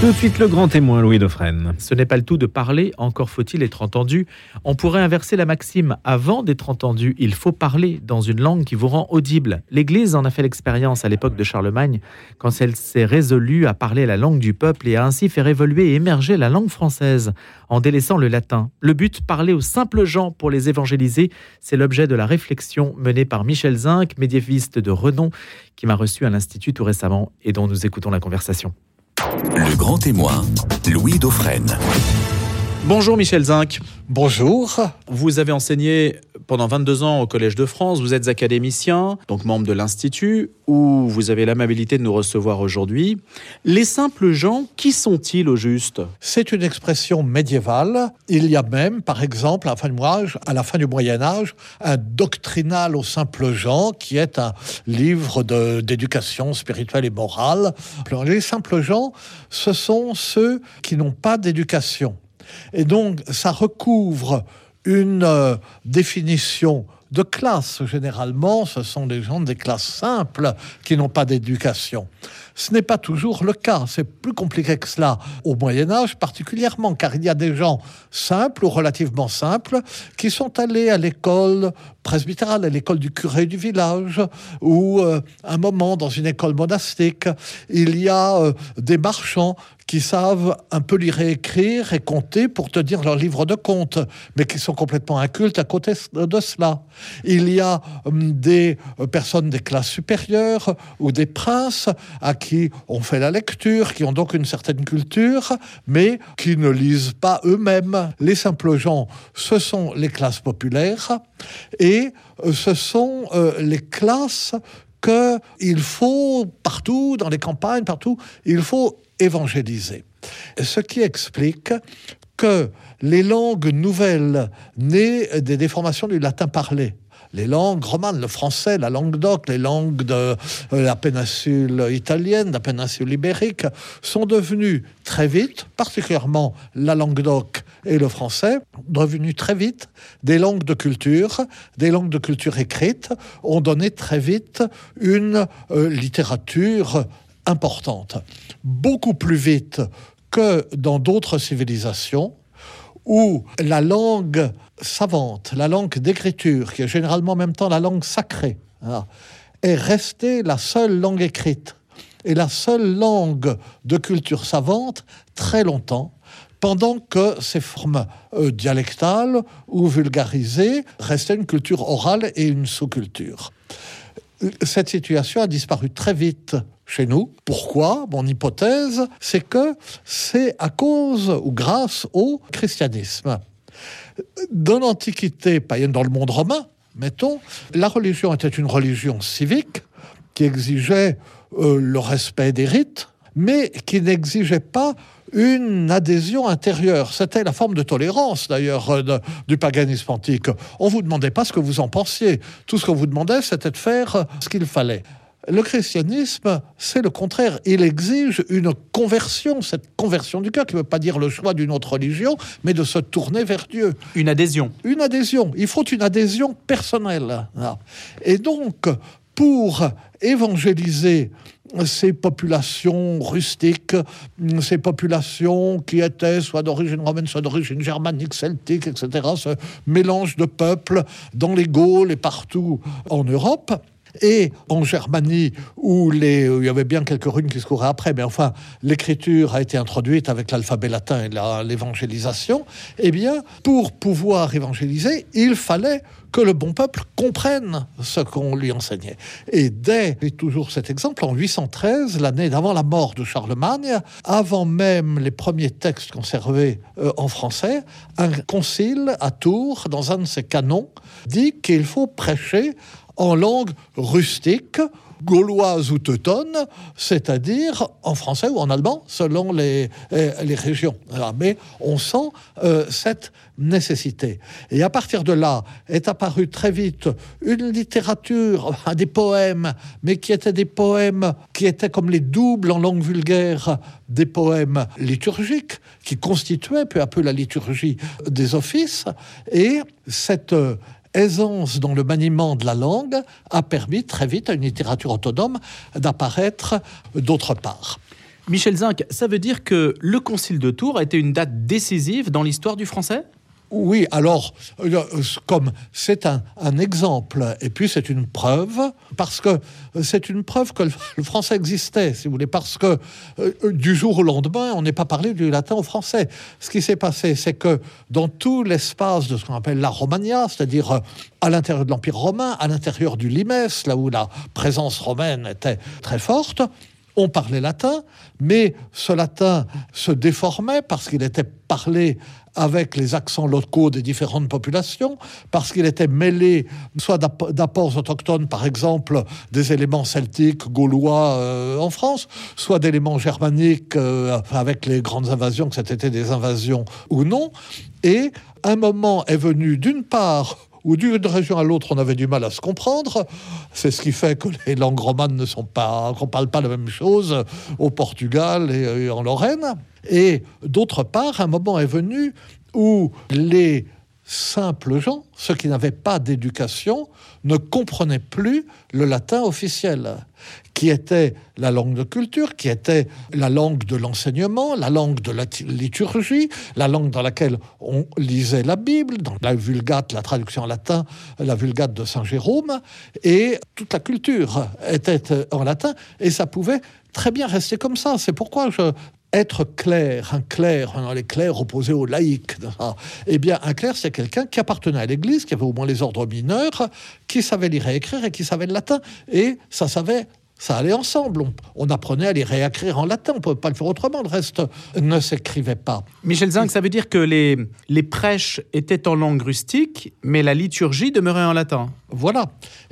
Tout de suite, le grand témoin, Louis Dauphren. Ce n'est pas le tout de parler, encore faut-il être entendu. On pourrait inverser la maxime. Avant d'être entendu, il faut parler dans une langue qui vous rend audible. L'Église en a fait l'expérience à l'époque de Charlemagne, quand elle s'est résolue à parler la langue du peuple et a ainsi fait évoluer et émerger la langue française, en délaissant le latin. Le but, parler aux simples gens pour les évangéliser, c'est l'objet de la réflexion menée par Michel Zinc, médiéviste de renom, qui m'a reçu à l'Institut tout récemment et dont nous écoutons la conversation. Le grand témoin, Louis Dauphren. Bonjour Michel Zinc. Bonjour. Vous avez enseigné pendant 22 ans au Collège de France, vous êtes académicien, donc membre de l'Institut, où vous avez l'amabilité de nous recevoir aujourd'hui. Les simples gens, qui sont-ils au juste? C'est une expression médiévale. Il y a même, par exemple, à la fin du, âge, à la fin du Moyen Âge, un doctrinal aux simples gens, qui est un livre d'éducation spirituelle et morale. Les simples gens, ce sont ceux qui n'ont pas d'éducation. Et donc, ça recouvre une euh, définition de classe. Généralement, ce sont des gens des classes simples qui n'ont pas d'éducation. Ce n'est pas toujours le cas, c'est plus compliqué que cela au Moyen Âge particulièrement, car il y a des gens simples ou relativement simples qui sont allés à l'école presbytérale, à l'école du curé du village, ou euh, un moment dans une école monastique. Il y a euh, des marchands qui savent un peu lire et écrire et compter pour te dire leur livre de compte, mais qui sont complètement incultes à côté de cela. Il y a hum, des euh, personnes des classes supérieures ou des princes à qui on fait la lecture, qui ont donc une certaine culture, mais qui ne lisent pas eux-mêmes. Les simples gens, ce sont les classes populaires et euh, ce sont euh, les classes qu'il faut partout, dans les campagnes, partout, il faut évangéliser. Ce qui explique que les langues nouvelles nées des déformations du latin parlé, les langues romanes, le français, la langue d'oc, les langues de euh, la péninsule italienne, la péninsule ibérique, sont devenues très vite, particulièrement la langue d'oc et le français, devenues très vite des langues de culture, des langues de culture écrite, ont donné très vite une euh, littérature importante, beaucoup plus vite que dans d'autres civilisations où la langue savante, la langue d'écriture, qui est généralement en même temps la langue sacrée, hein, est restée la seule langue écrite et la seule langue de culture savante très longtemps, pendant que ces formes euh, dialectales ou vulgarisées restaient une culture orale et une sous-culture. Cette situation a disparu très vite chez nous. Pourquoi? Mon hypothèse, c'est que c'est à cause ou grâce au christianisme. Dans l'Antiquité païenne, dans le monde romain, mettons, la religion était une religion civique qui exigeait euh, le respect des rites, mais qui n'exigeait pas une adhésion intérieure. C'était la forme de tolérance, d'ailleurs, euh, du paganisme antique. On vous demandait pas ce que vous en pensiez. Tout ce qu'on vous demandait, c'était de faire ce qu'il fallait. Le christianisme, c'est le contraire. Il exige une conversion, cette conversion du cœur, qui ne veut pas dire le choix d'une autre religion, mais de se tourner vers Dieu. Une adhésion. Une adhésion. Il faut une adhésion personnelle. Et donc, pour évangéliser ces populations rustiques, ces populations qui étaient soit d'origine romaine, soit d'origine germanique, celtique, etc., ce mélange de peuples dans les Gaules et partout en Europe, et en Germanie, où, les, il y avait bien quelques runes qui se couraient après, mais enfin, l'écriture a été introduite avec l'alphabet latin et l'évangélisation, eh bien, pour pouvoir évangéliser, il fallait que le bon peuple comprenne ce qu'on lui enseignait. Et dès, et toujours cet exemple, en 813, l'année d'avant la mort de Charlemagne, avant même les premiers textes conservés euh, en français, un concile à Tours, dans un de ses canons, dit qu'il faut prêcher en langue rustique, gauloise ou teutonne, c'est-à-dire en français ou en allemand, selon les, euh, les régions. Mais on sent euh, cette nécessité. Et à partir de là est apparue très vite une littérature, des poèmes, mais qui étaient des poèmes qui étaient comme les doubles en langue vulgaire des poèmes liturgiques, qui constituaient peu à peu la liturgie des offices. Et cette aisance dans le maniement de la langue a permis très vite à une littérature autonome d'apparaître d'autre part. Michel Zinc, ça veut dire que le Concile de Tours a été une date décisive dans l'histoire du français? Oui, alors, euh, comme c'est un, exemple, et puis c'est une preuve, parce que c'est une preuve que le, français existait, si vous voulez, parce que euh, du jour au lendemain, on n'est pas parlé du latin au français. Ce qui s'est passé, c'est que dans tout l'espace de ce qu'on appelle la Romagna, c'est-à-dire euh, à l'intérieur de l'Empire romain, à l'intérieur du Limès, là où la présence romaine était très forte, on parlait latin, mais ce latin se déformait parce qu'il était parlé avec les accents locaux des différentes populations, parce qu'il était mêlé soit d'apports autochtones, par exemple des éléments celtiques, gaulois euh, en France, soit d'éléments germaniques euh, avec les grandes invasions, que c'était des invasions ou non. Et un moment est venu d'une part où d'une région à l'autre, on avait du mal à se comprendre. C'est ce qui fait que les langues romanes ne sont pas, qu'on parle pas la même chose au Portugal et en Lorraine. Et d'autre part, un moment est venu où les simples gens, ceux qui n'avaient pas d'éducation, ne comprenaient plus le latin officiel, qui était la langue de culture, qui était la langue de l'enseignement, la langue de la liturgie, la langue dans laquelle on lisait la Bible, dans la Vulgate, la traduction en latin, la Vulgate de Saint Jérôme, et toute la culture était en latin, et ça pouvait très bien rester comme ça. C'est pourquoi je être clair, un clerc, les clercs opposés aux laïcs, eh bien, un clerc, c'est quelqu'un qui appartenait à l'Église, qui avait au moins les ordres mineurs, qui savait lire et écrire et qui savait le latin. Et ça savait, ça allait ensemble. On, apprenait à lire et à écrire en latin, on ne pouvait pas le faire autrement. Le reste ne s'écrivait pas. Michel Zinc, ça veut dire que les, les prêches étaient en langue rustique, mais la liturgie demeurait en latin. Voilà.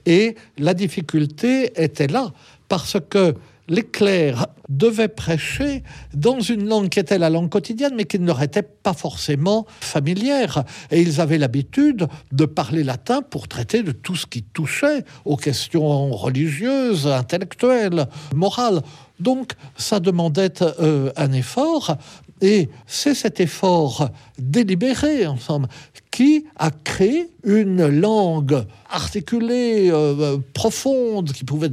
Et la difficulté était là, parce que les clercs devaient prêcher dans une langue qui était la langue quotidienne, mais qui ne leur était pas forcément familière. Et ils avaient l'habitude de parler latin pour traiter de tout ce qui touchait aux questions religieuses, intellectuelles, morales. Donc, ça demandait euh, un effort, et c'est cet effort délibéré, ensemble, qui a créé une langue articulée, euh, profonde, qui pouvait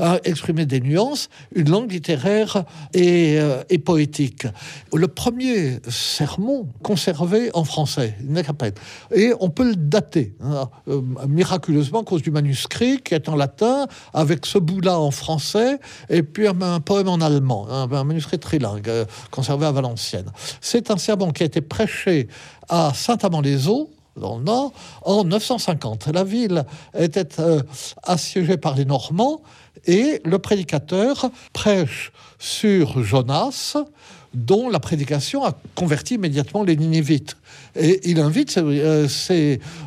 euh, exprimer des nuances, une langue littéraire et, euh, poétique. Le premier sermon conservé en français, et on peut le dater, hein, miraculeusement à cause du manuscrit qui est en latin, avec ce bout-là en français, et puis un, poème en allemand, un, un manuscrit trilingue, conservé à Valenciennes. C'est un sermon qui a été prêché à Saint-Amand-les-Eaux, dans le nord, en 950. La ville était euh, assiégée par les Normands et le prédicateur prêche sur Jonas, dont la prédication a converti immédiatement les Ninivites. Et il invite euh,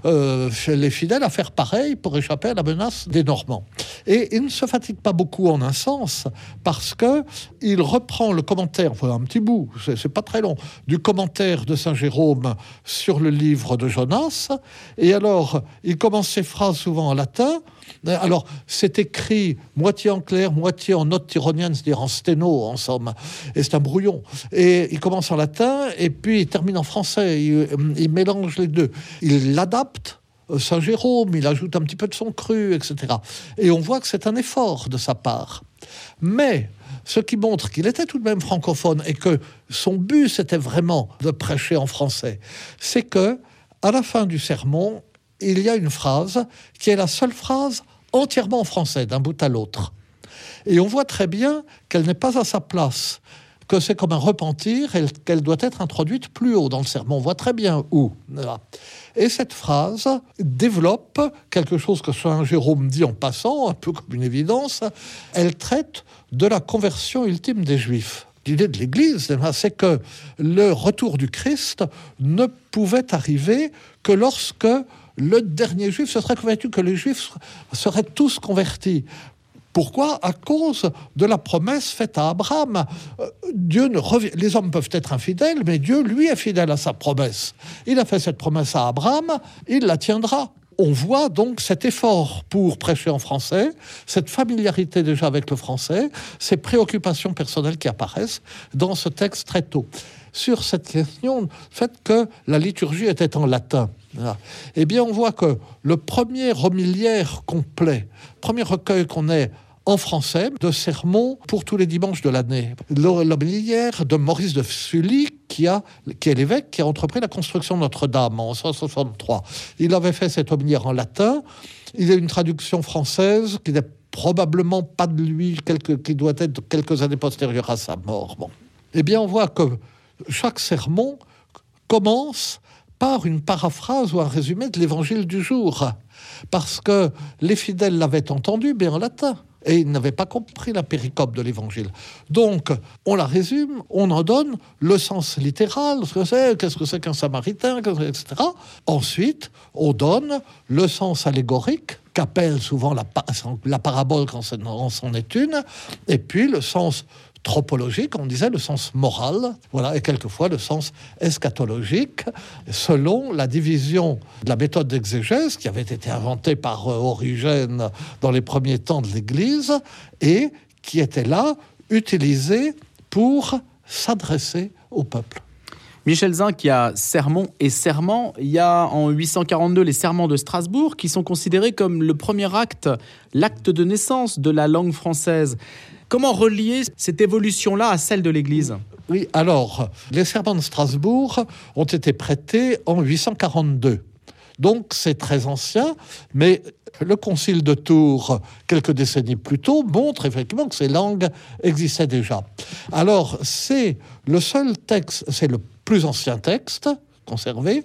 euh, les fidèles à faire pareil pour échapper à la menace des Normands. Et il ne se fatigue pas beaucoup en un sens, parce que il reprend le commentaire, enfin un petit bout, c'est pas très long, du commentaire de Saint Jérôme sur le livre de Jonas. Et alors, il commence ses phrases souvent en latin. Alors, c'est écrit moitié en clair, moitié en note tyronienne, c'est-à-dire en sténo, en somme. Et c'est un brouillon. Et il commence en latin, et puis il termine en français. Il, il mélange les deux. Il l'adapte. Euh, Saint Jérôme, il ajoute un petit peu de son cru, etc. Et on voit que c'est un effort de sa part. Mais ce qui montre qu'il était tout de même francophone et que son but c'était vraiment de prêcher en français, c'est que à la fin du sermon, il y a une phrase qui est la seule phrase entièrement en français, d'un bout à l'autre. Et on voit très bien qu'elle n'est pas à sa place que c'est comme un repentir et qu'elle doit être introduite plus haut dans le sermon. On voit très bien où. Et cette phrase développe quelque chose que Saint Jérôme dit en passant, un peu comme une évidence. Elle traite de la conversion ultime des Juifs. L'idée de l'Église, c'est que le retour du Christ ne pouvait arriver que lorsque le dernier juif se serait convaincu que les juifs seraient tous convertis. Pourquoi? À cause de la promesse faite à Abraham. Euh, Dieu ne Les hommes peuvent être infidèles, mais Dieu, lui, est fidèle à sa promesse. Il a fait cette promesse à Abraham, il la tiendra. On voit donc cet effort pour prêcher en français, cette familiarité déjà avec le français, ces préoccupations personnelles qui apparaissent dans ce texte très tôt. Sur cette question, le fait que la liturgie était en latin, eh bien, on voit que le premier homiliaire complet, premier recueil qu'on ait en français de sermons pour tous les dimanches de l'année. L'homilière de Maurice de Sully, qui, a, qui est l'évêque qui a entrepris la construction de Notre-Dame en 163. Il avait fait cette homilière en latin. Il y a une traduction française qui n'est probablement pas de lui, qui doit être quelques années postérieures à sa mort. Bon. Eh bien, on voit que chaque sermon commence par une paraphrase ou un résumé de l'évangile du jour, parce que les fidèles l'avaient entendu, mais en latin et ils n'avaient pas compris la péricope de l'évangile. Donc, on la résume, on en donne le sens littéral, ce que c'est, qu'est-ce que c'est qu'un samaritain, etc. Ensuite, on donne le sens allégorique, qu'appelle souvent la, la parabole quand c'en est une, et puis le sens on disait le sens moral, voilà, et quelquefois le sens eschatologique, selon la division de la méthode d'exégèse qui avait été inventée par euh, Origène dans les premiers temps de l'Église et qui était là utilisée pour s'adresser au peuple. Michel Zin, qui a sermon et serment, il y a en 842 les serments de Strasbourg qui sont considérés comme le premier acte, l'acte de naissance de la langue française. Comment relier cette évolution-là à celle de l'Église? Oui, alors, les serments de Strasbourg ont été prêtés en 842. Donc c'est très ancien, mais le concile de Tours, quelques décennies plus tôt, montre effectivement que ces langues existaient déjà. Alors c'est le seul texte, c'est le plus ancien texte conservé,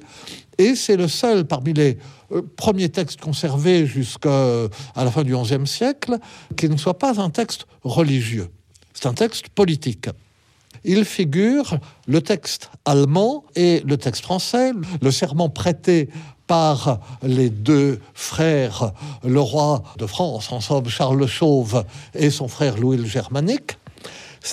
et c'est le seul parmi les euh, premiers textes conservés jusqu'à la fin du XIe siècle qui ne soit pas un texte religieux. C'est un texte politique. Il figure le texte allemand et le texte français, le serment prêté par les deux frères, le roi de France, en somme Charles le Chauve et son frère Louis le Germanique.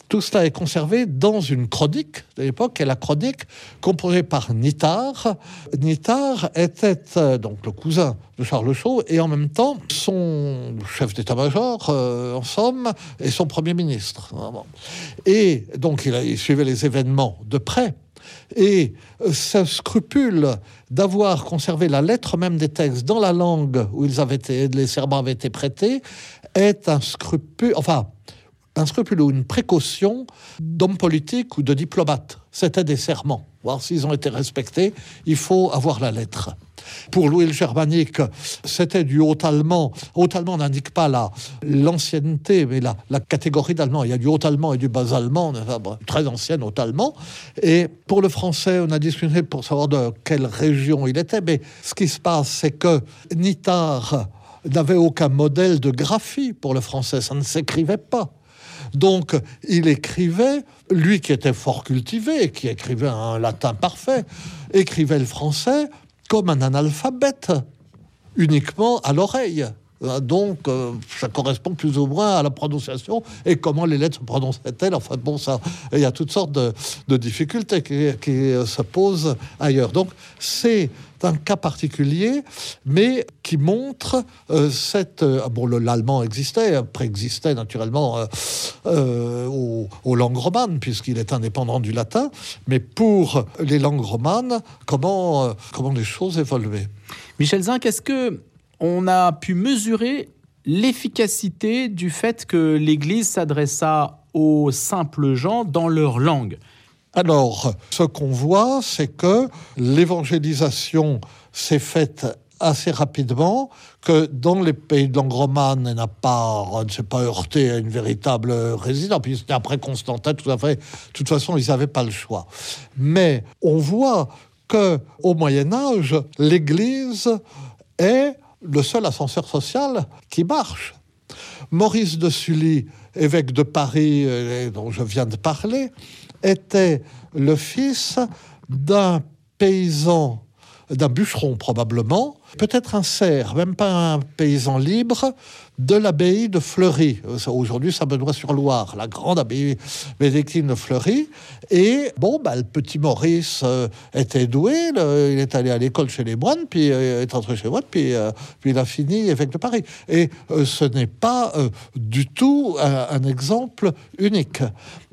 Tout cela est conservé dans une chronique de l'époque, est la chronique composée par Nitar. Nitar était euh, donc le cousin de Charles Chaux et en même temps son chef d'état-major, euh, en somme, et son premier ministre. Et donc il, il suivait les événements de près. Et euh, ce scrupule d'avoir conservé la lettre même des textes dans la langue où ils avaient été, les serments avaient été prêtés est un scrupule, enfin, un scrupule ou une précaution d'hommes politiques ou de diplomates. C'était des serments. Voir s'ils ont été respectés, il faut avoir la lettre. Pour Louis le Germanique, c'était du haut-allemand. Haut-allemand n'indique pas l'ancienneté, mais la, la catégorie d'allemand. Il y a du haut-allemand et du bas-allemand, très ancien haut-allemand. Et pour le français, on a discuté pour savoir de quelle région il était. Mais ce qui se passe, c'est que Nittard n'avait aucun modèle de graphie pour le français. Ça ne s'écrivait pas. Donc, il écrivait, lui qui était fort cultivé, qui écrivait un latin parfait, écrivait le français comme un analphabète, uniquement à l'oreille. Donc, euh, ça correspond plus ou moins à la prononciation et comment les lettres se prononçaient-elles. Enfin, bon, ça, il y a toutes sortes de, difficultés qui, qui, se posent ailleurs. Donc, c'est un cas particulier, mais qui montre euh, cette. Euh, bon, l'allemand existait, préexistait naturellement euh, aux, aux, langues romanes, puisqu'il est indépendant du latin, mais pour les langues romanes, comment, comment les choses évoluaient? Michel Zinc, est-ce que on a pu mesurer l'efficacité du fait que l'Église s'adressa aux simples gens dans leur langue alors, ce qu'on voit, c'est que l'évangélisation s'est faite assez rapidement, que dans les pays de langue elle n'a pas, ne s'est pas heurté à une véritable résidence. Puis c'était après Constantin, tout à fait. De toute façon, ils n'avaient pas le choix. Mais on voit que au Moyen Âge, l'Église est le seul ascenseur social qui marche. Maurice de Sully, évêque de Paris, euh, dont je viens de parler, était le fils d'un paysan, d'un bûcheron probablement, peut-être un cerf, même pas un paysan libre, de l'abbaye de Fleury. Aujourd'hui, ça me doit sur Loire, la grande abbaye bénédictine de Fleury. Et bon, bah, le petit Maurice euh, était doué, il est allé à l'école chez les moines, puis euh, est entré chez moines, puis, euh, puis il a fini évêque de Paris. Et ce n'est pas du tout un exemple unique.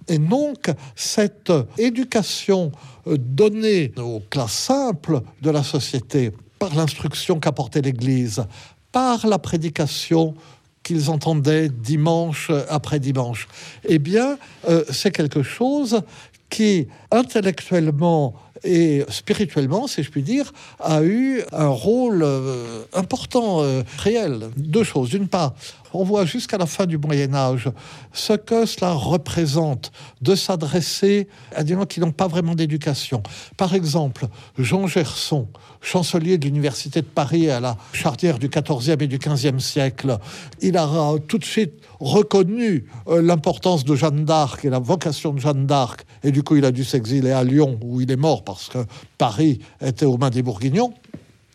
Et donc, cette éducation euh, donnée aux classes simples de la société par l'instruction qu'apportait l'Église, par la prédication qu'ils entendaient dimanche après dimanche. Eh bien, euh, c'est quelque chose qui, intellectuellement et spirituellement, si je puis dire, a eu un rôle euh, important, euh, réel. Deux choses. D'une part, on voit jusqu'à la fin du Moyen Âge ce que cela représente de s'adresser à des gens qui n'ont pas vraiment d'éducation. Par exemple, Jean Gerson, chancelier de l'Université de Paris à la charnière du XIVe et du XVe siècle, il a tout de suite reconnu euh, l'importance de Jeanne d'Arc et la vocation de Jeanne d'Arc, et du coup il a dû s'exiler à Lyon, où il est mort parce que Paris était aux mains des Bourguignons.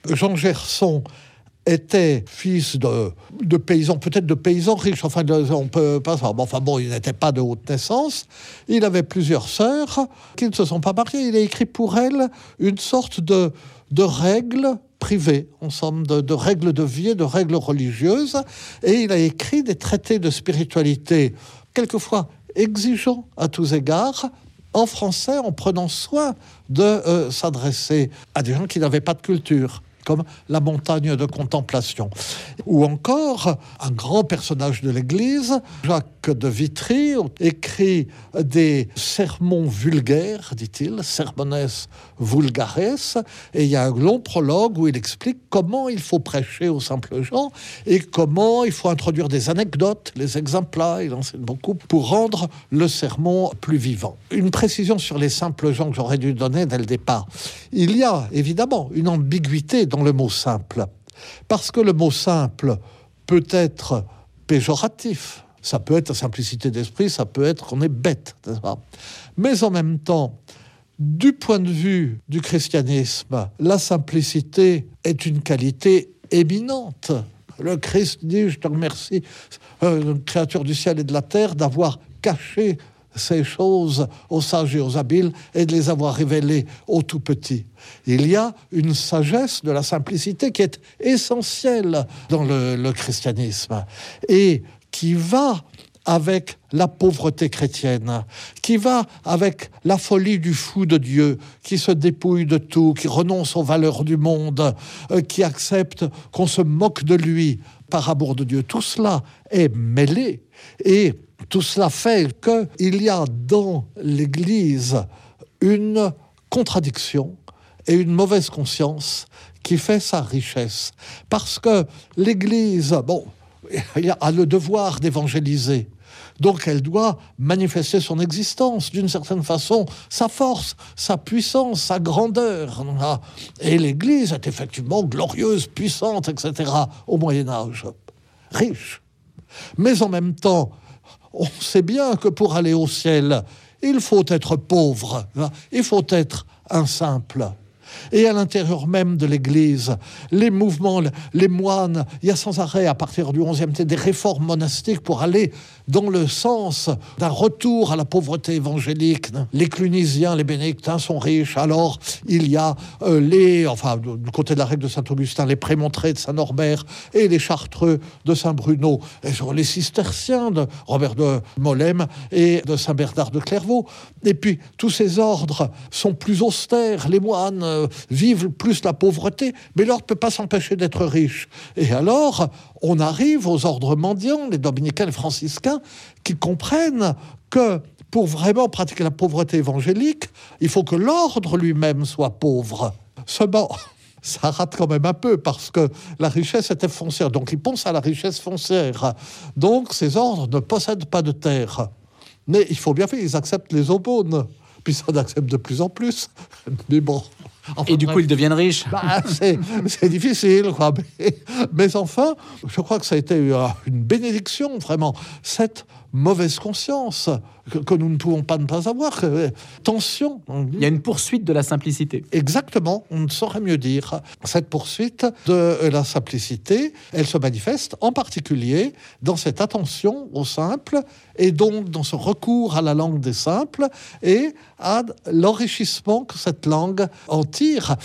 Jean Gerson était fils de, de paysans, peut-être de paysans riches, enfin, on peut pas savoir. Enfin bon, il n'était pas de haute naissance. Il avait plusieurs sœurs qui ne se sont pas mariées. Il a écrit pour elles une sorte de, de règles privées, en somme, de, de règles de vie et de règles religieuses. Et il a écrit des traités de spiritualité, quelquefois exigeants à tous égards, en français, en prenant soin de euh, s'adresser à des gens qui n'avaient pas de culture comme la montagne de contemplation. Ou encore, un grand personnage de l'Église, Jacques de Vitry, écrit des sermons vulgaires, dit-il, sermones vulgares, et il y a un long prologue où il explique comment il faut prêcher aux simples gens et comment il faut introduire des anecdotes, les exemples, il enseigne beaucoup, pour rendre le sermon plus vivant. Une précision sur les simples gens que j'aurais dû donner dès le départ. Il y a évidemment une ambiguïté dans le mot simple. Parce que le mot simple peut être péjoratif. Ça peut être simplicité d'esprit, ça peut être qu'on est bête. Mais en même temps, du point de vue du christianisme, la simplicité est une qualité éminente. Le Christ dit, je te remercie, euh, créature du ciel et de la terre, d'avoir caché ces choses aux sages et aux habiles et de les avoir révélées aux tout petits. Il y a une sagesse de la simplicité qui est essentielle dans le, christianisme et qui va avec la pauvreté chrétienne, qui va avec la folie du fou de Dieu, qui se dépouille de tout, qui renonce aux valeurs du monde, euh, qui accepte qu'on se moque de lui par amour de Dieu. Tout cela est mêlé et tout cela fait qu'il y a dans l'Église une contradiction et une mauvaise conscience qui fait sa richesse. Parce que l'Église, bon, a le devoir d'évangéliser. Donc elle doit manifester son existence, d'une certaine façon, sa force, sa puissance, sa grandeur. Et l'Église est effectivement glorieuse, puissante, etc. au Moyen Âge, riche. Mais en même temps, on sait bien que pour aller au ciel, il faut être pauvre, hein. il faut être un simple. Et à l'intérieur même de l'Église, les mouvements, les moines, il y a sans arrêt, à partir du XIe siècle, des réformes monastiques pour aller dans le sens d'un retour à la pauvreté évangélique. Les clunisiens, les bénédictins sont riches, alors il y a euh, les, enfin, du côté de la règle de Saint-Augustin, les prémontrés de Saint-Norbert et les chartreux de Saint-Bruno, et sur les cisterciens de Robert de Molem et de Saint-Bernard de Clairvaux. Et puis, tous ces ordres sont plus austères, les moines euh, vivent plus la pauvreté, mais l'ordre ne peut pas s'empêcher d'être riche. Et alors, on arrive aux ordres mendiants, les dominicains, les franciscains, qui comprennent que pour vraiment pratiquer la pauvreté évangélique, il faut que l'ordre lui-même soit pauvre. Seulement, ça rate quand même un peu parce que la richesse était foncière. Donc ils pensent à la richesse foncière. Donc ces ordres ne possèdent pas de terre. Mais il faut bien faire, ils acceptent les aumônes. Puis ça en accepte de plus en plus. Mais bon, et du coup, ils deviennent riches. Bah, c'est difficile, quoi. Mais, enfin, je crois que ça a été une bénédiction, vraiment. Cette mauvaise conscience que, nous ne pouvons pas ne pas avoir. Tension. Il y a une poursuite de la simplicité. Exactement, on ne saurait mieux dire. Cette poursuite de la simplicité, elle se manifeste en particulier dans cette attention au simple et donc dans ce recours à la langue des simples et à l'enrichissement que cette langue en tire.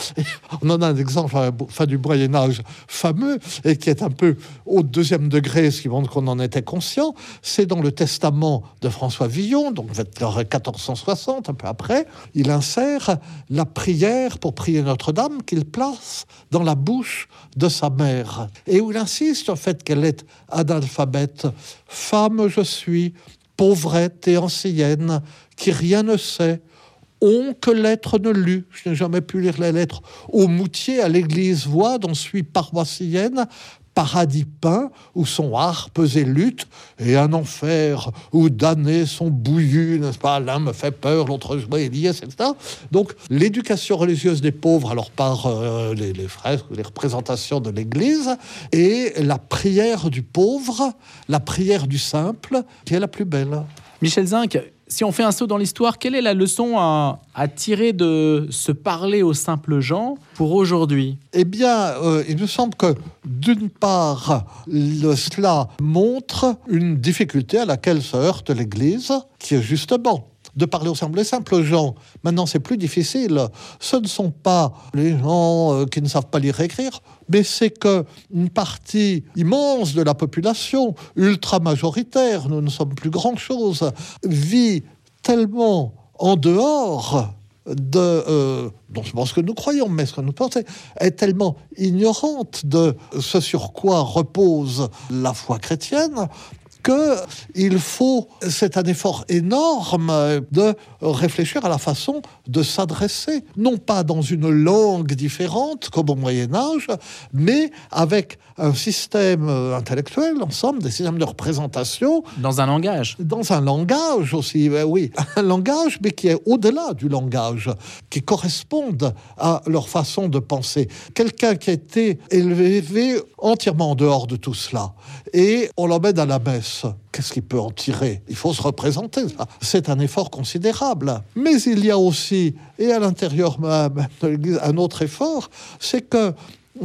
on en a un exemple à la fin du Moyen Âge fameux et qui est un peu au deuxième degré, ce qui montre qu'on en était conscient, c'est dans le testament de François Villon, donc vers 1460, un peu après, il insère la prière pour prier Notre-Dame qu'il place dans la bouche de sa mère, et où il insiste en fait qu'elle est analphabète. Femme je suis, pauvrette et ancienne, qui rien ne sait, on que lettre ne lut. Je n'ai jamais pu lire les lettres. Au moutier, à l'église voix, dont suis paroissienne, paradis peint, où son harpes et luttes, et un enfer où damnés sont bouillus, n'est-ce pas L'un me fait peur, l'autre lié, etc. Donc, l'éducation religieuse des pauvres, alors par euh, les, les fresques, les représentations de l'Église, et la prière du pauvre, la prière du simple, qui est la plus belle. Michel Zinc, si on fait un saut dans l'histoire, quelle est la leçon à, tirer de se parler aux simples gens pour aujourd'hui? Eh bien, euh, il me semble que d'une part, le, cela montre une difficulté à laquelle se heurte l'Église, qui est justement de parler aux simples, les simples gens. Maintenant, c'est plus difficile. Ce ne sont pas les gens euh, qui ne savent pas lire et écrire, mais c'est que une partie immense de la population, ultra majoritaire, nous ne sommes plus grand chose, vit tellement en dehors de euh, non seulement ce que nous croyons, mais ce que nous pensons, est tellement ignorante de ce sur quoi repose la foi chrétienne qu'il faut, c'est un effort énorme de réfléchir à la façon de s'adresser, non pas dans une langue différente comme au Moyen Âge, mais avec un système intellectuel, ensemble, des systèmes de représentation. Dans un langage. Dans un langage aussi, ben oui. Un langage, mais qui est au-delà du langage, qui corresponde à leur façon de penser. Quelqu'un qui a été élevé entièrement en dehors de tout cela, et on l'emmène à la messe qu'est-ce qu'il peut en tirer? Il faut se représenter. C'est un effort considérable. Mais il y a aussi, et à l'intérieur même un autre effort, c'est que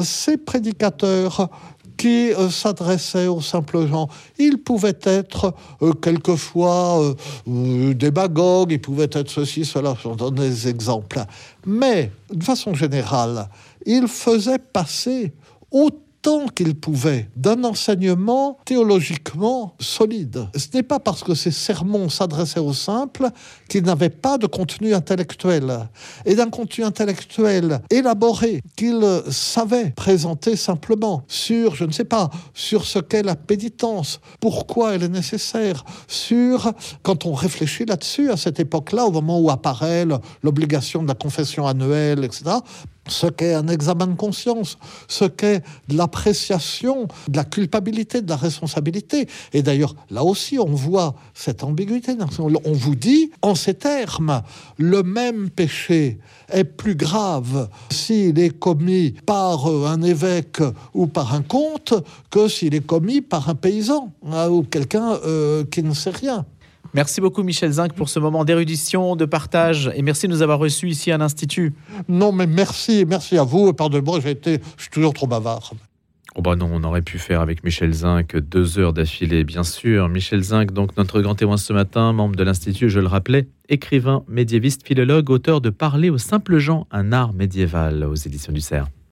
ces prédicateurs qui euh, s'adressaient aux simples gens. Ils pouvaient être euh, quelquefois euh, euh, démagogues, ils pouvaient être ceci, cela, je donne des exemples. Mais, de façon générale, ils faisaient passer autant tant qu'il pouvait d'un enseignement théologiquement solide. Ce n'est pas parce que ces sermons s'adressaient aux simples qu'ils n'avaient pas de contenu intellectuel et d'un contenu intellectuel élaboré qu'ils savaient présenter simplement sur, je ne sais pas, sur ce qu'est la pénitence, pourquoi elle est nécessaire, sur, quand on réfléchit là-dessus à cette époque-là, au moment où apparaît l'obligation de la confession annuelle, etc., ce qu'est un examen de conscience, ce qu'est l'appréciation de la culpabilité, de la responsabilité. Et d'ailleurs, là aussi, on voit cette ambiguïté. On vous dit, en ces termes, le même péché est plus grave s'il est commis par un évêque ou par un comte que s'il est commis par un paysan hein, ou quelqu'un euh, qui ne sait rien. Merci beaucoup Michel Zinc pour ce moment d'érudition, de partage et merci de nous avoir reçus ici à l'Institut. Non mais merci, merci à vous. Pardonnez-moi, j'ai été, je suis toujours trop bavard. Oh bah non, on aurait pu faire avec Michel Zinc deux heures d'affilée, bien sûr. Michel Zinc, donc notre grand témoin ce matin, membre de l'Institut, je le rappelais, écrivain, médiéviste, philologue, auteur de Parler aux simples gens, un art médiéval aux éditions du Cerf.